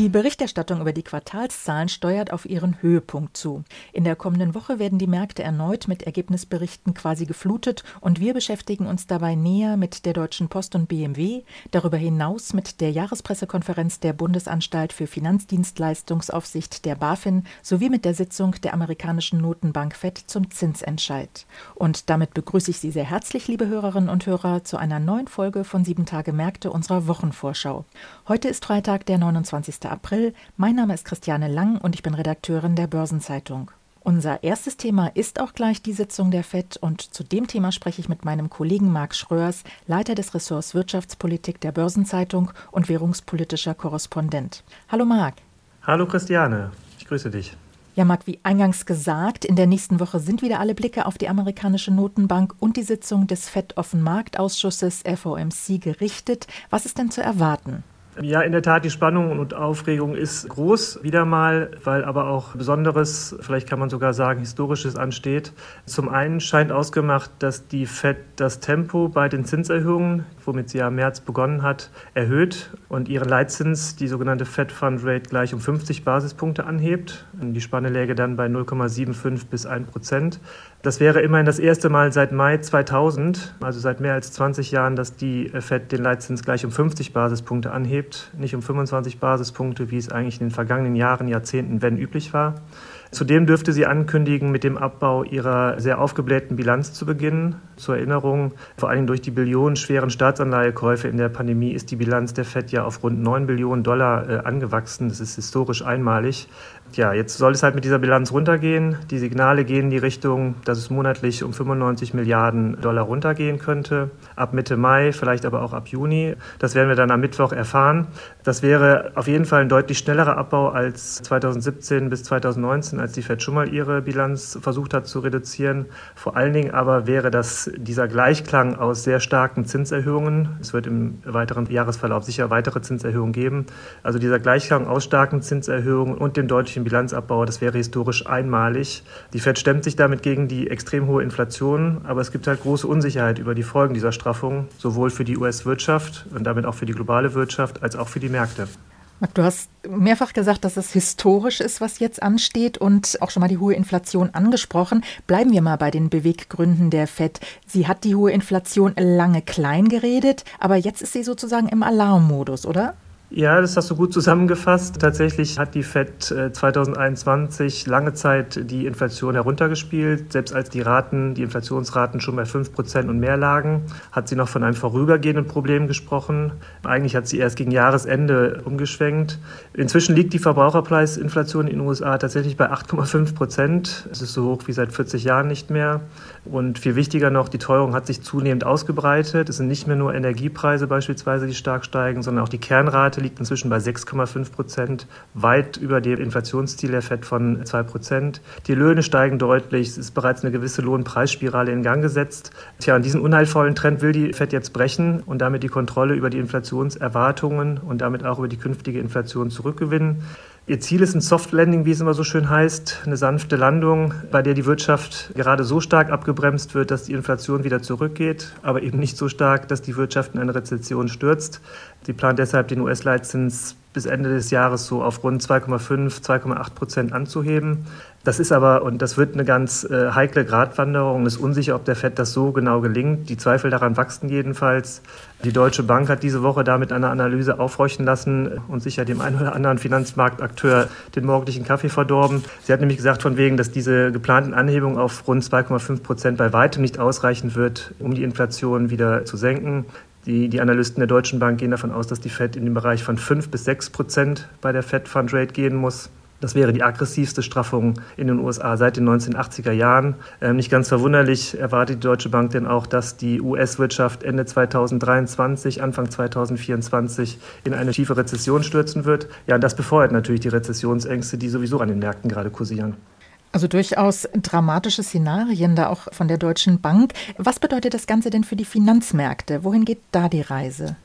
Die Berichterstattung über die Quartalszahlen steuert auf ihren Höhepunkt zu. In der kommenden Woche werden die Märkte erneut mit Ergebnisberichten quasi geflutet und wir beschäftigen uns dabei näher mit der Deutschen Post und BMW, darüber hinaus mit der Jahrespressekonferenz der Bundesanstalt für Finanzdienstleistungsaufsicht der BaFin sowie mit der Sitzung der amerikanischen Notenbank Fed zum Zinsentscheid. Und damit begrüße ich Sie sehr herzlich, liebe Hörerinnen und Hörer, zu einer neuen Folge von Sieben Tage Märkte unserer Wochenvorschau. Heute ist Freitag, der 29. April. Mein Name ist Christiane Lang und ich bin Redakteurin der Börsenzeitung. Unser erstes Thema ist auch gleich die Sitzung der FED und zu dem Thema spreche ich mit meinem Kollegen Marc Schröers, Leiter des Ressorts Wirtschaftspolitik der Börsenzeitung und währungspolitischer Korrespondent. Hallo Marc. Hallo Christiane, ich grüße dich. Ja, Marc, wie eingangs gesagt, in der nächsten Woche sind wieder alle Blicke auf die amerikanische Notenbank und die Sitzung des FED-Offenmarktausschusses FOMC gerichtet. Was ist denn zu erwarten? Ja, in der Tat, die Spannung und Aufregung ist groß, wieder mal, weil aber auch Besonderes, vielleicht kann man sogar sagen, Historisches ansteht. Zum einen scheint ausgemacht, dass die FED das Tempo bei den Zinserhöhungen, womit sie ja im März begonnen hat, erhöht und ihren Leitzins, die sogenannte Fed Fund Rate, gleich um 50 Basispunkte anhebt. Die Spanne läge dann bei 0,75 bis 1 Prozent. Das wäre immerhin das erste Mal seit Mai 2000, also seit mehr als 20 Jahren, dass die Fed den Leitzins gleich um 50 Basispunkte anhebt, nicht um 25 Basispunkte, wie es eigentlich in den vergangenen Jahren, Jahrzehnten, wenn üblich war. Zudem dürfte sie ankündigen, mit dem Abbau ihrer sehr aufgeblähten Bilanz zu beginnen. Zur Erinnerung, vor allem durch die billionenschweren Staatsanleihekäufe in der Pandemie ist die Bilanz der FED ja auf rund 9 Billionen Dollar äh, angewachsen. Das ist historisch einmalig. Ja, jetzt soll es halt mit dieser Bilanz runtergehen. Die Signale gehen in die Richtung, dass es monatlich um 95 Milliarden Dollar runtergehen könnte. Ab Mitte Mai, vielleicht aber auch ab Juni. Das werden wir dann am Mittwoch erfahren. Das wäre auf jeden Fall ein deutlich schnellerer Abbau als 2017 bis 2019, als die Fed schon mal ihre Bilanz versucht hat zu reduzieren. Vor allen Dingen aber wäre das dieser Gleichklang aus sehr starken Zinserhöhungen. Es wird im weiteren Jahresverlauf sicher weitere Zinserhöhungen geben. Also dieser Gleichklang aus starken Zinserhöhungen und dem deutlichen den Bilanzabbau. Das wäre historisch einmalig. Die Fed stemmt sich damit gegen die extrem hohe Inflation, aber es gibt halt große Unsicherheit über die Folgen dieser Straffung, sowohl für die US-Wirtschaft und damit auch für die globale Wirtschaft als auch für die Märkte. Du hast mehrfach gesagt, dass es historisch ist, was jetzt ansteht und auch schon mal die hohe Inflation angesprochen. Bleiben wir mal bei den Beweggründen der Fed. Sie hat die hohe Inflation lange klein geredet, aber jetzt ist sie sozusagen im Alarmmodus, oder? Ja, das hast du gut zusammengefasst. Tatsächlich hat die Fed 2021 äh, lange Zeit die Inflation heruntergespielt. Selbst als die Raten, die Inflationsraten schon bei 5 Prozent und mehr lagen, hat sie noch von einem vorübergehenden Problem gesprochen. Eigentlich hat sie erst gegen Jahresende umgeschwenkt. Inzwischen liegt die Verbraucherpreisinflation in den USA tatsächlich bei 8,5 Prozent. Es ist so hoch wie seit 40 Jahren nicht mehr. Und viel wichtiger noch, die Teuerung hat sich zunehmend ausgebreitet. Es sind nicht mehr nur Energiepreise beispielsweise, die stark steigen, sondern auch die Kernrate liegt inzwischen bei 6,5 Prozent, weit über dem Inflationsziel der FED von 2 Prozent. Die Löhne steigen deutlich, es ist bereits eine gewisse Lohnpreisspirale in Gang gesetzt. Tja, und diesen unheilvollen Trend will die FED jetzt brechen und damit die Kontrolle über die Inflationserwartungen und damit auch über die künftige Inflation zurückgewinnen. Ihr Ziel ist ein Soft Landing, wie es immer so schön heißt, eine sanfte Landung, bei der die Wirtschaft gerade so stark abgebremst wird, dass die Inflation wieder zurückgeht, aber eben nicht so stark, dass die Wirtschaft in eine Rezession stürzt. Sie plant deshalb den US-Leitzins bis Ende des Jahres so auf rund 2,5, 2,8 Prozent anzuheben. Das ist aber, und das wird eine ganz äh, heikle Gratwanderung, ist unsicher, ob der FED das so genau gelingt. Die Zweifel daran wachsen jedenfalls. Die Deutsche Bank hat diese Woche damit eine Analyse aufhorchen lassen und sicher dem einen oder anderen Finanzmarktakteur den morgendlichen Kaffee verdorben. Sie hat nämlich gesagt von wegen, dass diese geplanten Anhebungen auf rund 2,5 Prozent bei weitem nicht ausreichen wird, um die Inflation wieder zu senken. Die, die Analysten der Deutschen Bank gehen davon aus, dass die Fed in den Bereich von 5 bis 6 Prozent bei der Fed Fund Rate gehen muss. Das wäre die aggressivste Straffung in den USA seit den 1980er Jahren. Ähm, nicht ganz verwunderlich erwartet die Deutsche Bank denn auch, dass die US-Wirtschaft Ende 2023, Anfang 2024 in eine tiefe Rezession stürzen wird. Ja, das befeuert natürlich die Rezessionsängste, die sowieso an den Märkten gerade kursieren. Also durchaus dramatische Szenarien da auch von der Deutschen Bank. Was bedeutet das Ganze denn für die Finanzmärkte? Wohin geht da die Reise?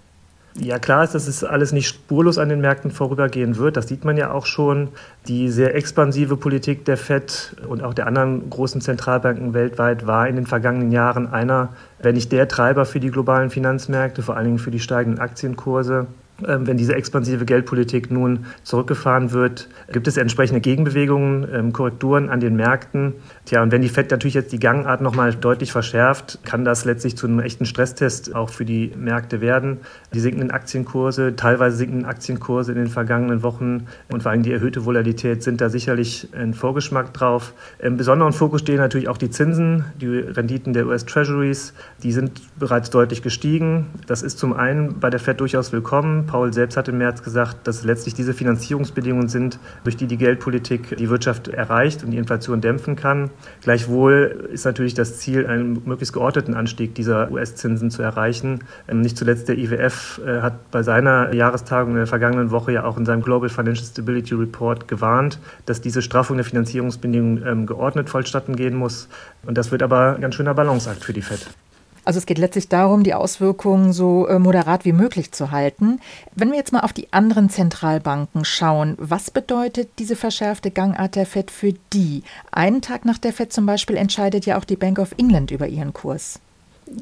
Ja, klar ist, dass es alles nicht spurlos an den Märkten vorübergehen wird. Das sieht man ja auch schon. Die sehr expansive Politik der FED und auch der anderen großen Zentralbanken weltweit war in den vergangenen Jahren einer, wenn nicht der Treiber für die globalen Finanzmärkte, vor allen Dingen für die steigenden Aktienkurse. Ähm, wenn diese expansive Geldpolitik nun zurückgefahren wird, gibt es entsprechende Gegenbewegungen, ähm, Korrekturen an den Märkten. Tja, und wenn die FED natürlich jetzt die Gangart nochmal deutlich verschärft, kann das letztlich zu einem echten Stresstest auch für die Märkte werden. Die sinkenden Aktienkurse, teilweise sinkenden Aktienkurse in den vergangenen Wochen und vor allem die erhöhte Volatilität sind da sicherlich ein Vorgeschmack drauf. Im besonderen Fokus stehen natürlich auch die Zinsen, die Renditen der US-Treasuries. Die sind bereits deutlich gestiegen. Das ist zum einen bei der FED durchaus willkommen. Paul selbst hat im März gesagt, dass letztlich diese Finanzierungsbedingungen sind, durch die die Geldpolitik die Wirtschaft erreicht und die Inflation dämpfen kann. Gleichwohl ist natürlich das Ziel, einen möglichst geordneten Anstieg dieser US-Zinsen zu erreichen. Ähm, nicht zuletzt der IWF äh, hat bei seiner Jahrestagung in der vergangenen Woche ja auch in seinem Global Financial Stability Report gewarnt, dass diese Straffung der Finanzierungsbedingungen ähm, geordnet vollstatten gehen muss. Und das wird aber ein ganz schöner Balanceakt für die FED. Also es geht letztlich darum, die Auswirkungen so äh, moderat wie möglich zu halten. Wenn wir jetzt mal auf die anderen Zentralbanken schauen, was bedeutet diese verschärfte Gangart der Fed für die? Einen Tag nach der Fed zum Beispiel entscheidet ja auch die Bank of England über ihren Kurs.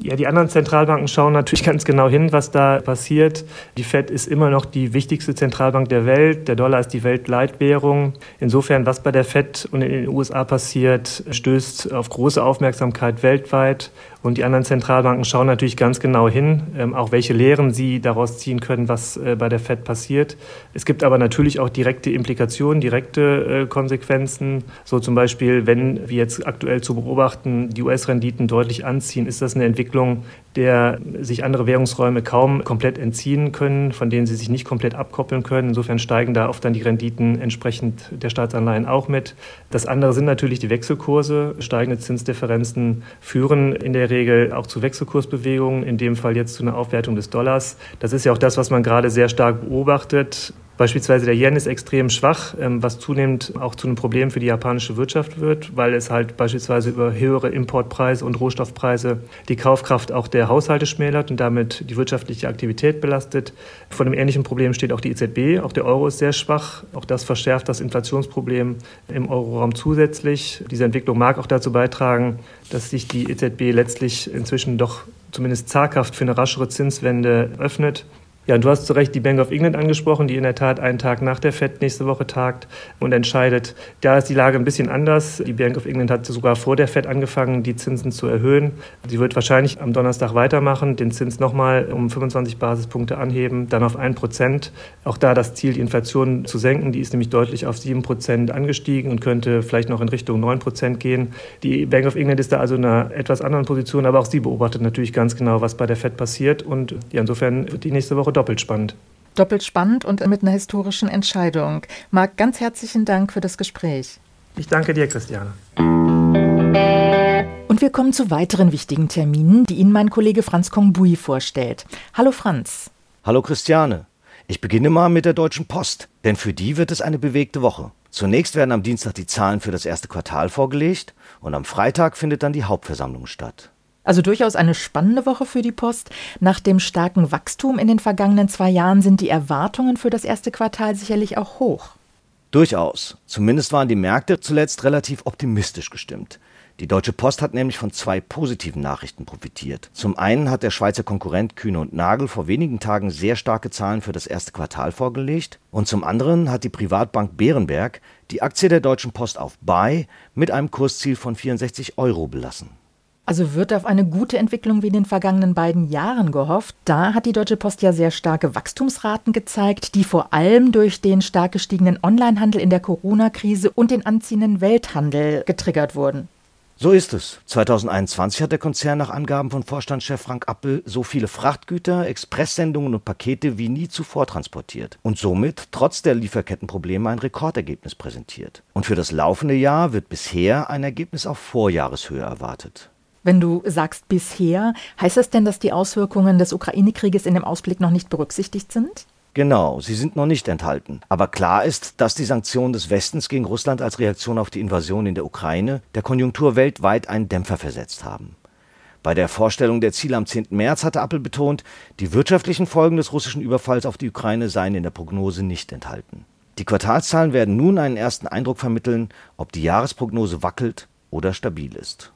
Ja, die anderen Zentralbanken schauen natürlich ganz genau hin, was da passiert. Die Fed ist immer noch die wichtigste Zentralbank der Welt. Der Dollar ist die Weltleitwährung. Insofern, was bei der Fed und in den USA passiert, stößt auf große Aufmerksamkeit weltweit. Und die anderen Zentralbanken schauen natürlich ganz genau hin, ähm, auch welche Lehren sie daraus ziehen können, was äh, bei der Fed passiert. Es gibt aber natürlich auch direkte Implikationen, direkte äh, Konsequenzen. So zum Beispiel, wenn wir jetzt aktuell zu beobachten, die US-Renditen deutlich anziehen, ist das eine Entwicklung, der sich andere Währungsräume kaum komplett entziehen können, von denen sie sich nicht komplett abkoppeln können. Insofern steigen da oft dann die Renditen entsprechend der Staatsanleihen auch mit. Das andere sind natürlich die Wechselkurse. Steigende Zinsdifferenzen führen in der Regel auch zu Wechselkursbewegungen, in dem Fall jetzt zu einer Aufwertung des Dollars. Das ist ja auch das, was man gerade sehr stark beobachtet. Beispielsweise der Yen ist extrem schwach, ähm, was zunehmend auch zu einem Problem für die japanische Wirtschaft wird, weil es halt beispielsweise über höhere Importpreise und Rohstoffpreise die Kaufkraft auch der Haushalte schmälert und damit die wirtschaftliche Aktivität belastet. Vor einem ähnlichen Problem steht auch die EZB. Auch der Euro ist sehr schwach. Auch das verschärft das Inflationsproblem im Euroraum zusätzlich. Diese Entwicklung mag auch dazu beitragen, dass sich die EZB letztlich inzwischen doch zumindest zaghaft für eine raschere Zinswende öffnet. Ja, und du hast zu Recht die Bank of England angesprochen, die in der Tat einen Tag nach der FED nächste Woche tagt und entscheidet. Da ist die Lage ein bisschen anders. Die Bank of England hat sogar vor der FED angefangen, die Zinsen zu erhöhen. Sie wird wahrscheinlich am Donnerstag weitermachen, den Zins nochmal um 25 Basispunkte anheben, dann auf 1 Prozent. Auch da das Ziel, die Inflation zu senken. Die ist nämlich deutlich auf 7 Prozent angestiegen und könnte vielleicht noch in Richtung 9 Prozent gehen. Die Bank of England ist da also in einer etwas anderen Position, aber auch sie beobachtet natürlich ganz genau, was bei der FED passiert. Und ja, insofern wird die nächste Woche doppelt spannend. Doppelt spannend und mit einer historischen Entscheidung. Marc, ganz herzlichen Dank für das Gespräch. Ich danke dir, Christiane. Und wir kommen zu weiteren wichtigen Terminen, die Ihnen mein Kollege Franz Kongbui vorstellt. Hallo Franz. Hallo Christiane. Ich beginne mal mit der Deutschen Post, denn für die wird es eine bewegte Woche. Zunächst werden am Dienstag die Zahlen für das erste Quartal vorgelegt und am Freitag findet dann die Hauptversammlung statt. Also durchaus eine spannende Woche für die Post. Nach dem starken Wachstum in den vergangenen zwei Jahren sind die Erwartungen für das erste Quartal sicherlich auch hoch. Durchaus. Zumindest waren die Märkte zuletzt relativ optimistisch gestimmt. Die Deutsche Post hat nämlich von zwei positiven Nachrichten profitiert. Zum einen hat der Schweizer Konkurrent Kühne und Nagel vor wenigen Tagen sehr starke Zahlen für das erste Quartal vorgelegt und zum anderen hat die Privatbank Bärenberg die Aktie der Deutschen Post auf Buy mit einem Kursziel von 64 Euro belassen. Also wird auf eine gute Entwicklung wie in den vergangenen beiden Jahren gehofft. Da hat die Deutsche Post ja sehr starke Wachstumsraten gezeigt, die vor allem durch den stark gestiegenen Onlinehandel in der Corona-Krise und den anziehenden Welthandel getriggert wurden. So ist es. 2021 hat der Konzern nach Angaben von Vorstandschef Frank Appel so viele Frachtgüter, Expresssendungen und Pakete wie nie zuvor transportiert und somit trotz der Lieferkettenprobleme ein Rekordergebnis präsentiert. Und für das laufende Jahr wird bisher ein Ergebnis auf Vorjahreshöhe erwartet. Wenn du sagst bisher, heißt das denn, dass die Auswirkungen des Ukraine-Krieges in dem Ausblick noch nicht berücksichtigt sind? Genau, sie sind noch nicht enthalten. Aber klar ist, dass die Sanktionen des Westens gegen Russland als Reaktion auf die Invasion in der Ukraine der Konjunktur weltweit einen Dämpfer versetzt haben. Bei der Vorstellung der Ziele am 10. März hatte Apple betont, die wirtschaftlichen Folgen des russischen Überfalls auf die Ukraine seien in der Prognose nicht enthalten. Die Quartalszahlen werden nun einen ersten Eindruck vermitteln, ob die Jahresprognose wackelt oder stabil ist.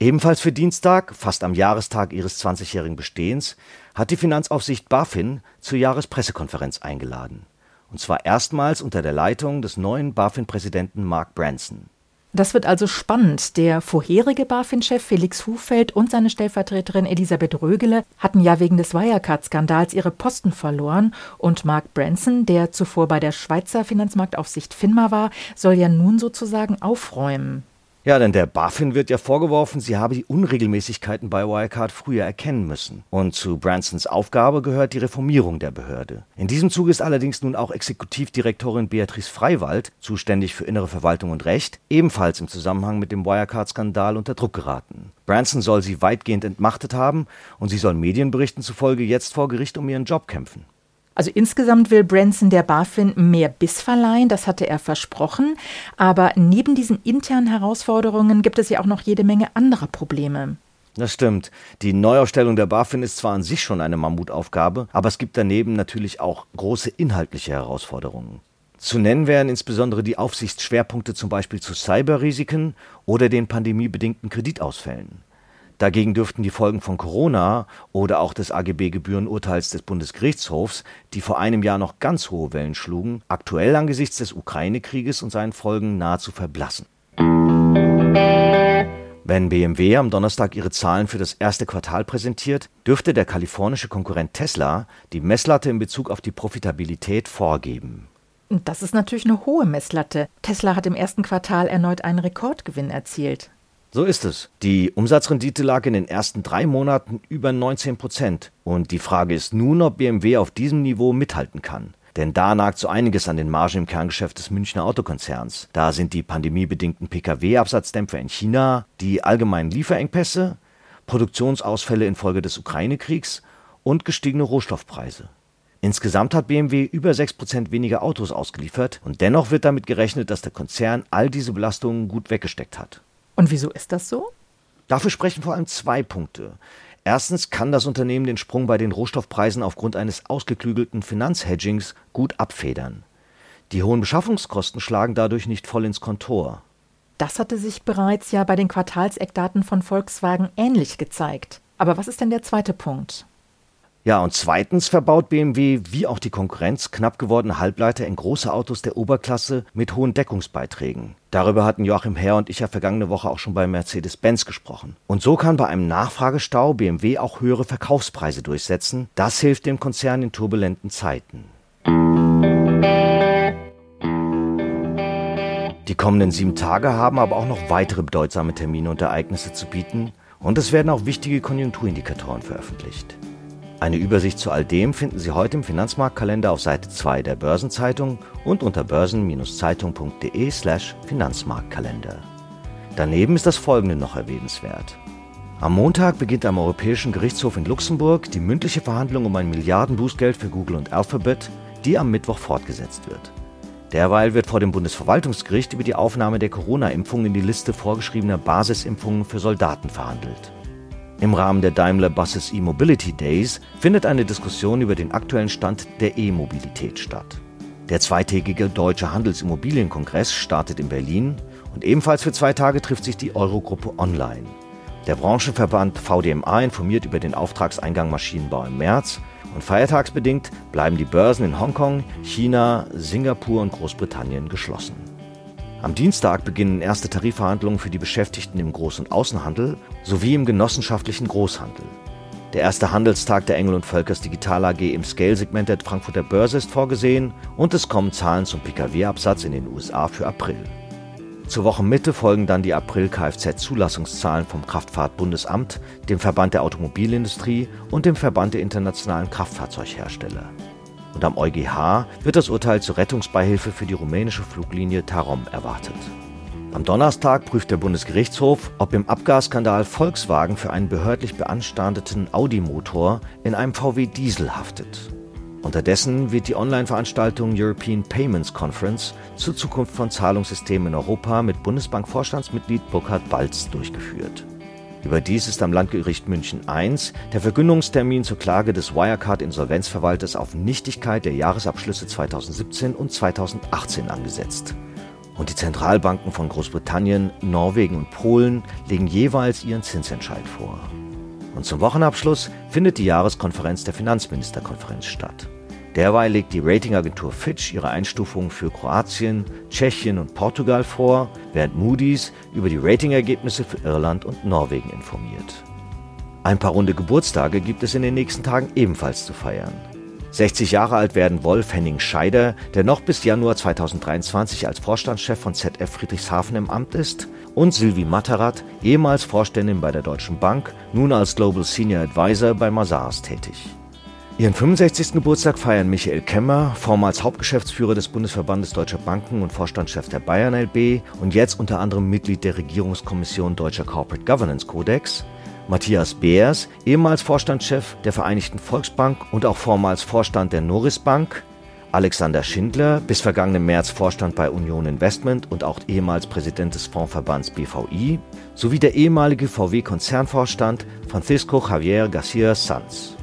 Ebenfalls für Dienstag, fast am Jahrestag ihres 20-jährigen Bestehens, hat die Finanzaufsicht BaFin zur Jahrespressekonferenz eingeladen. Und zwar erstmals unter der Leitung des neuen BaFin-Präsidenten Mark Branson. Das wird also spannend. Der vorherige BaFin-Chef Felix Hufeld und seine Stellvertreterin Elisabeth Rögele hatten ja wegen des Wirecard-Skandals ihre Posten verloren und Mark Branson, der zuvor bei der Schweizer Finanzmarktaufsicht FINMA war, soll ja nun sozusagen aufräumen. Ja, denn der BaFin wird ja vorgeworfen, sie habe die Unregelmäßigkeiten bei Wirecard früher erkennen müssen. Und zu Bransons Aufgabe gehört die Reformierung der Behörde. In diesem Zuge ist allerdings nun auch Exekutivdirektorin Beatrice Freiwald, zuständig für innere Verwaltung und Recht, ebenfalls im Zusammenhang mit dem Wirecard-Skandal unter Druck geraten. Branson soll sie weitgehend entmachtet haben und sie soll Medienberichten zufolge jetzt vor Gericht um ihren Job kämpfen. Also insgesamt will Branson der BaFin mehr Biss verleihen, das hatte er versprochen. Aber neben diesen internen Herausforderungen gibt es ja auch noch jede Menge anderer Probleme. Das stimmt. Die Neuausstellung der BaFin ist zwar an sich schon eine Mammutaufgabe, aber es gibt daneben natürlich auch große inhaltliche Herausforderungen. Zu nennen wären insbesondere die Aufsichtsschwerpunkte zum Beispiel zu Cyberrisiken oder den pandemiebedingten Kreditausfällen. Dagegen dürften die Folgen von Corona oder auch des AGB-Gebührenurteils des Bundesgerichtshofs, die vor einem Jahr noch ganz hohe Wellen schlugen, aktuell angesichts des Ukraine-Krieges und seinen Folgen nahezu verblassen. Wenn BMW am Donnerstag ihre Zahlen für das erste Quartal präsentiert, dürfte der kalifornische Konkurrent Tesla die Messlatte in Bezug auf die Profitabilität vorgeben. Das ist natürlich eine hohe Messlatte. Tesla hat im ersten Quartal erneut einen Rekordgewinn erzielt. So ist es. Die Umsatzrendite lag in den ersten drei Monaten über 19 Prozent. Und die Frage ist nun, ob BMW auf diesem Niveau mithalten kann. Denn da nagt so einiges an den Margen im Kerngeschäft des Münchner Autokonzerns. Da sind die pandemiebedingten Pkw-Absatzdämpfer in China, die allgemeinen Lieferengpässe, Produktionsausfälle infolge des Ukraine-Kriegs und gestiegene Rohstoffpreise. Insgesamt hat BMW über 6% weniger Autos ausgeliefert und dennoch wird damit gerechnet, dass der Konzern all diese Belastungen gut weggesteckt hat. Und wieso ist das so? Dafür sprechen vor allem zwei Punkte. Erstens kann das Unternehmen den Sprung bei den Rohstoffpreisen aufgrund eines ausgeklügelten Finanzhedgings gut abfedern. Die hohen Beschaffungskosten schlagen dadurch nicht voll ins Kontor. Das hatte sich bereits ja bei den Quartalseckdaten von Volkswagen ähnlich gezeigt. Aber was ist denn der zweite Punkt? Ja, und zweitens verbaut BMW wie auch die Konkurrenz knapp gewordene Halbleiter in große Autos der Oberklasse mit hohen Deckungsbeiträgen. Darüber hatten Joachim Herr und ich ja vergangene Woche auch schon bei Mercedes-Benz gesprochen. Und so kann bei einem Nachfragestau BMW auch höhere Verkaufspreise durchsetzen. Das hilft dem Konzern in turbulenten Zeiten. Die kommenden sieben Tage haben aber auch noch weitere bedeutsame Termine und Ereignisse zu bieten und es werden auch wichtige Konjunkturindikatoren veröffentlicht. Eine Übersicht zu all dem finden Sie heute im Finanzmarktkalender auf Seite 2 der Börsenzeitung und unter börsen-zeitung.de/slash Finanzmarktkalender. Daneben ist das folgende noch erwähnenswert. Am Montag beginnt am Europäischen Gerichtshof in Luxemburg die mündliche Verhandlung um ein Milliardenbußgeld für Google und Alphabet, die am Mittwoch fortgesetzt wird. Derweil wird vor dem Bundesverwaltungsgericht über die Aufnahme der Corona-Impfung in die Liste vorgeschriebener Basisimpfungen für Soldaten verhandelt. Im Rahmen der Daimler Buses E-Mobility Days findet eine Diskussion über den aktuellen Stand der E-Mobilität statt. Der zweitägige Deutsche Handelsimmobilienkongress startet in Berlin und ebenfalls für zwei Tage trifft sich die Eurogruppe online. Der Branchenverband VDMA informiert über den Auftragseingang Maschinenbau im März und feiertagsbedingt bleiben die Börsen in Hongkong, China, Singapur und Großbritannien geschlossen. Am Dienstag beginnen erste Tarifverhandlungen für die Beschäftigten im Groß- und Außenhandel sowie im genossenschaftlichen Großhandel. Der erste Handelstag der Engel und Völkers Digital AG im Scale-Segment der Frankfurter Börse ist vorgesehen und es kommen Zahlen zum Pkw-Absatz in den USA für April. Zur Wochenmitte folgen dann die April-Kfz-Zulassungszahlen vom Kraftfahrtbundesamt, dem Verband der Automobilindustrie und dem Verband der internationalen Kraftfahrzeughersteller und am EuGH wird das Urteil zur Rettungsbeihilfe für die rumänische Fluglinie Tarom erwartet. Am Donnerstag prüft der Bundesgerichtshof, ob im Abgasskandal Volkswagen für einen behördlich beanstandeten Audi-Motor in einem VW Diesel haftet. Unterdessen wird die Online-Veranstaltung European Payments Conference zur Zukunft von Zahlungssystemen in Europa mit Bundesbank-Vorstandsmitglied Burkhard Balz durchgeführt. Überdies ist am Landgericht München I der Verkündungstermin zur Klage des Wirecard-Insolvenzverwalters auf Nichtigkeit der Jahresabschlüsse 2017 und 2018 angesetzt. Und die Zentralbanken von Großbritannien, Norwegen und Polen legen jeweils ihren Zinsentscheid vor. Und zum Wochenabschluss findet die Jahreskonferenz der Finanzministerkonferenz statt. Derweil legt die Ratingagentur Fitch ihre Einstufungen für Kroatien, Tschechien und Portugal vor, während Moody's über die Ratingergebnisse für Irland und Norwegen informiert. Ein paar runde Geburtstage gibt es in den nächsten Tagen ebenfalls zu feiern. 60 Jahre alt werden Wolf Henning Scheider, der noch bis Januar 2023 als Vorstandschef von ZF Friedrichshafen im Amt ist, und Sylvie Matterat, ehemals Vorständin bei der Deutschen Bank, nun als Global Senior Advisor bei Mazars tätig. Ihren 65. Geburtstag feiern Michael Kemmer, vormals Hauptgeschäftsführer des Bundesverbandes Deutscher Banken und Vorstandschef der Bayern LB und jetzt unter anderem Mitglied der Regierungskommission Deutscher Corporate Governance Codex, Matthias Beers, ehemals Vorstandschef der Vereinigten Volksbank und auch vormals Vorstand der Norris Bank, Alexander Schindler, bis vergangenen März Vorstand bei Union Investment und auch ehemals Präsident des Fondsverbands BVI, sowie der ehemalige VW-Konzernvorstand Francisco Javier Garcia Sanz.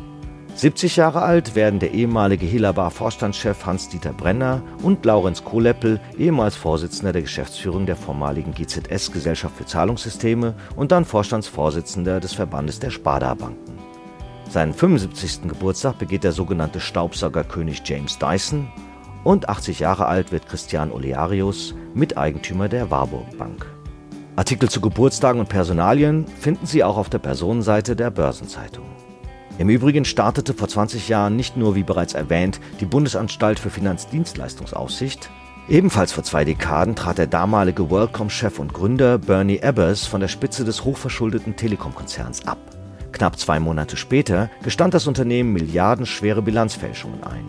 70 Jahre alt werden der ehemalige Helabar-Vorstandschef Hans-Dieter Brenner und Laurenz Kohleppel, ehemals Vorsitzender der Geschäftsführung der vormaligen GZS Gesellschaft für Zahlungssysteme und dann Vorstandsvorsitzender des Verbandes der Sparda-Banken. Seinen 75. Geburtstag begeht der sogenannte Staubsaugerkönig James Dyson und 80 Jahre alt wird Christian Olearius, Miteigentümer der Warburg Bank. Artikel zu Geburtstagen und Personalien finden Sie auch auf der Personenseite der Börsenzeitung. Im Übrigen startete vor 20 Jahren nicht nur, wie bereits erwähnt, die Bundesanstalt für Finanzdienstleistungsaufsicht. Ebenfalls vor zwei Dekaden trat der damalige WorldCom-Chef und Gründer Bernie Ebbers von der Spitze des hochverschuldeten Telekom-Konzerns ab. Knapp zwei Monate später gestand das Unternehmen milliardenschwere Bilanzfälschungen ein.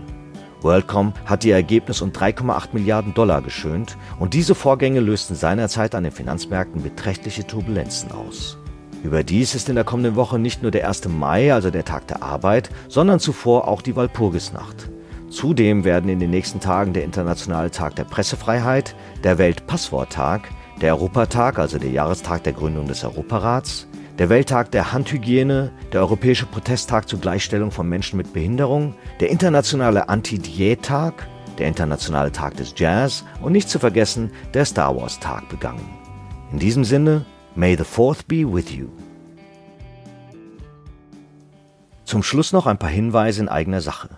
WorldCom hat ihr Ergebnis um 3,8 Milliarden Dollar geschönt und diese Vorgänge lösten seinerzeit an den Finanzmärkten beträchtliche Turbulenzen aus. Überdies ist in der kommenden Woche nicht nur der 1. Mai, also der Tag der Arbeit, sondern zuvor auch die Walpurgisnacht. Zudem werden in den nächsten Tagen der Internationale Tag der Pressefreiheit, der Weltpassworttag, der Europatag, also der Jahrestag der Gründung des Europarats, der Welttag der Handhygiene, der Europäische Protesttag zur Gleichstellung von Menschen mit Behinderung, der Internationale Anti-Diät-Tag, der Internationale Tag des Jazz und nicht zu vergessen der Star Wars-Tag begangen. In diesem Sinne, May the Fourth be with you. Zum Schluss noch ein paar Hinweise in eigener Sache.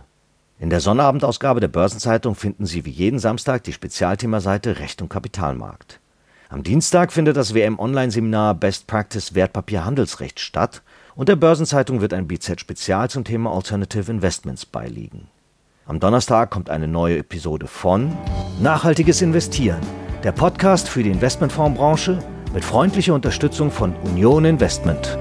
In der Sonnabendausgabe der Börsenzeitung finden Sie wie jeden Samstag die Spezialthemaseite Recht und Kapitalmarkt. Am Dienstag findet das WM-Online-Seminar Best Practice Wertpapierhandelsrecht statt und der Börsenzeitung wird ein BZ-Spezial zum Thema Alternative Investments beiliegen. Am Donnerstag kommt eine neue Episode von Nachhaltiges Investieren, der Podcast für die Investmentfondsbranche mit freundlicher Unterstützung von Union Investment.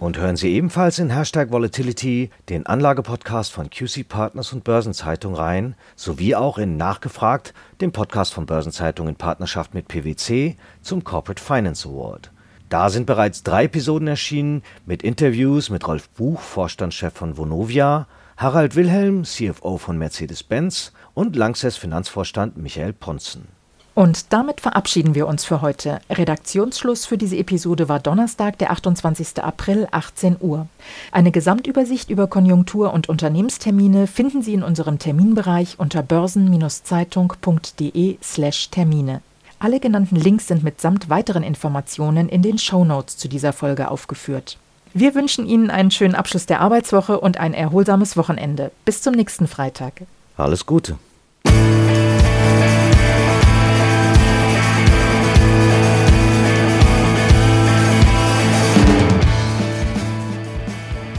Und hören Sie ebenfalls in Hashtag Volatility den Anlagepodcast von QC Partners und Börsenzeitung rein, sowie auch in Nachgefragt, dem Podcast von Börsenzeitung in Partnerschaft mit PwC zum Corporate Finance Award. Da sind bereits drei Episoden erschienen mit Interviews mit Rolf Buch, Vorstandschef von Vonovia, Harald Wilhelm, CFO von Mercedes-Benz und Langsess Finanzvorstand Michael Ponzen. Und damit verabschieden wir uns für heute. Redaktionsschluss für diese Episode war Donnerstag, der 28. April, 18 Uhr. Eine Gesamtübersicht über Konjunktur- und Unternehmenstermine finden Sie in unserem Terminbereich unter börsen-zeitung.de/slash Termine. Alle genannten Links sind mitsamt weiteren Informationen in den Show Notes zu dieser Folge aufgeführt. Wir wünschen Ihnen einen schönen Abschluss der Arbeitswoche und ein erholsames Wochenende. Bis zum nächsten Freitag. Alles Gute.